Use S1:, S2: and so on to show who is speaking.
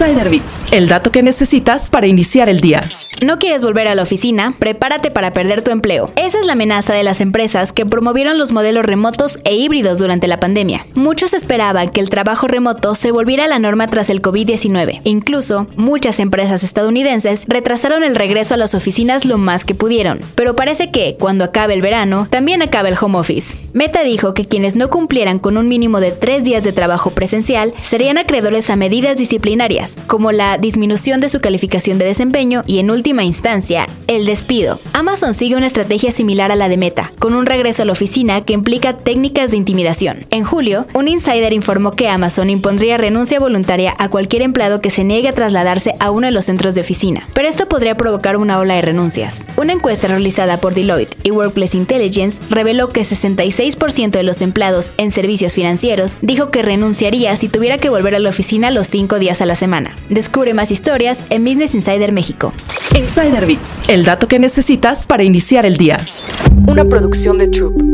S1: Insider el dato que necesitas para iniciar el día.
S2: ¿No quieres volver a la oficina? Prepárate para perder tu empleo. Esa es la amenaza de las empresas que promovieron los modelos remotos e híbridos durante la pandemia. Muchos esperaban que el trabajo remoto se volviera la norma tras el COVID-19. Incluso, muchas empresas estadounidenses retrasaron el regreso a las oficinas lo más que pudieron. Pero parece que, cuando acabe el verano, también acaba el home office. Meta dijo que quienes no cumplieran con un mínimo de tres días de trabajo presencial serían acreedores a medidas disciplinarias, como la disminución de su calificación de desempeño y en última instancia, el despido. Amazon sigue una estrategia similar a la de Meta, con un regreso a la oficina que implica técnicas de intimidación. En julio, un insider informó que Amazon impondría renuncia voluntaria a cualquier empleado que se niegue a trasladarse a uno de los centros de oficina, pero esto podría provocar una ola de renuncias. Una encuesta realizada por Deloitte y Workplace Intelligence reveló que 66% de los empleados en servicios financieros dijo que renunciaría si tuviera que volver a la oficina los cinco días a la Descubre más historias en Business Insider México.
S1: Insider Bits, el dato que necesitas para iniciar el día.
S3: Una producción de Troop.